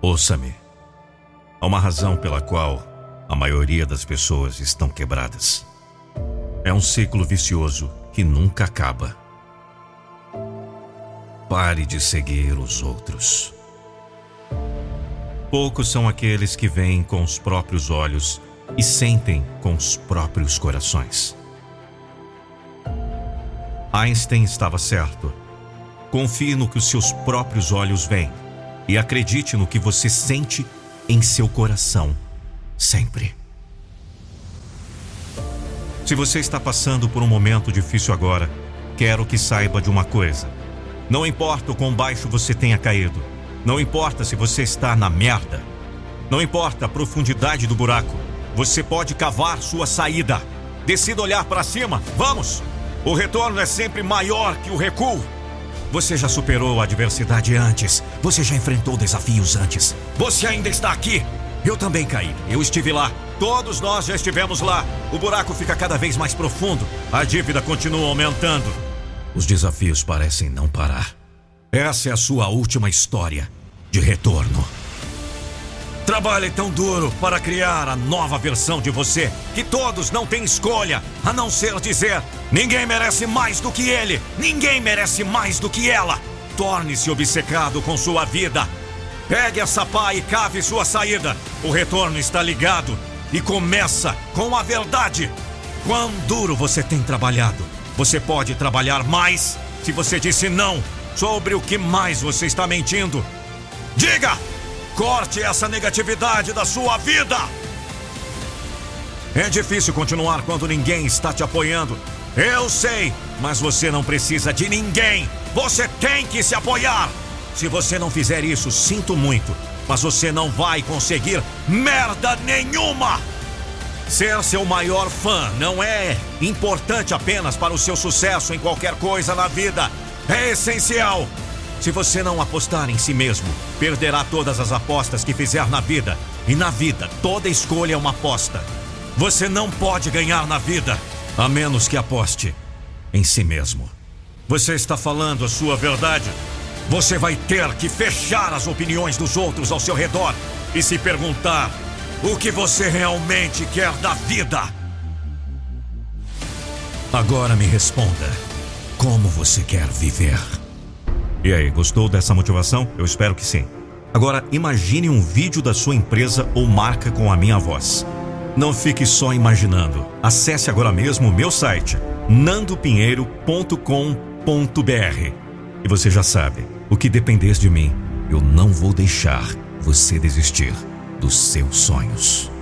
Ouça-me. Há uma razão pela qual a maioria das pessoas estão quebradas. É um ciclo vicioso que nunca acaba. Pare de seguir os outros. Poucos são aqueles que veem com os próprios olhos e sentem com os próprios corações. Einstein estava certo. Confie no que os seus próprios olhos veem e acredite no que você sente em seu coração, sempre. Se você está passando por um momento difícil agora, quero que saiba de uma coisa. Não importa o quão baixo você tenha caído, não importa se você está na merda, não importa a profundidade do buraco, você pode cavar sua saída. Decida olhar para cima, vamos! O retorno é sempre maior que o recuo. Você já superou a adversidade antes. Você já enfrentou desafios antes. Você ainda está aqui. Eu também caí. Eu estive lá. Todos nós já estivemos lá. O buraco fica cada vez mais profundo. A dívida continua aumentando. Os desafios parecem não parar. Essa é a sua última história de retorno. Trabalhe tão duro para criar a nova versão de você que todos não têm escolha a não ser dizer: ninguém merece mais do que ele, ninguém merece mais do que ela. Torne-se obcecado com sua vida. Pegue essa pá e cave sua saída. O retorno está ligado e começa com a verdade. Quão duro você tem trabalhado? Você pode trabalhar mais se você disse não sobre o que mais você está mentindo. Diga! Corte essa negatividade da sua vida. É difícil continuar quando ninguém está te apoiando. Eu sei, mas você não precisa de ninguém. Você tem que se apoiar. Se você não fizer isso, sinto muito, mas você não vai conseguir merda nenhuma. Ser seu maior fã não é importante apenas para o seu sucesso em qualquer coisa na vida. É essencial. Se você não apostar em si mesmo, perderá todas as apostas que fizer na vida. E na vida, toda escolha é uma aposta. Você não pode ganhar na vida, a menos que aposte em si mesmo. Você está falando a sua verdade. Você vai ter que fechar as opiniões dos outros ao seu redor e se perguntar o que você realmente quer da vida. Agora me responda: como você quer viver? E aí, gostou dessa motivação? Eu espero que sim. Agora, imagine um vídeo da sua empresa ou marca com a minha voz. Não fique só imaginando. Acesse agora mesmo o meu site, nandopinheiro.com.br. E você já sabe, o que depender de mim, eu não vou deixar você desistir dos seus sonhos.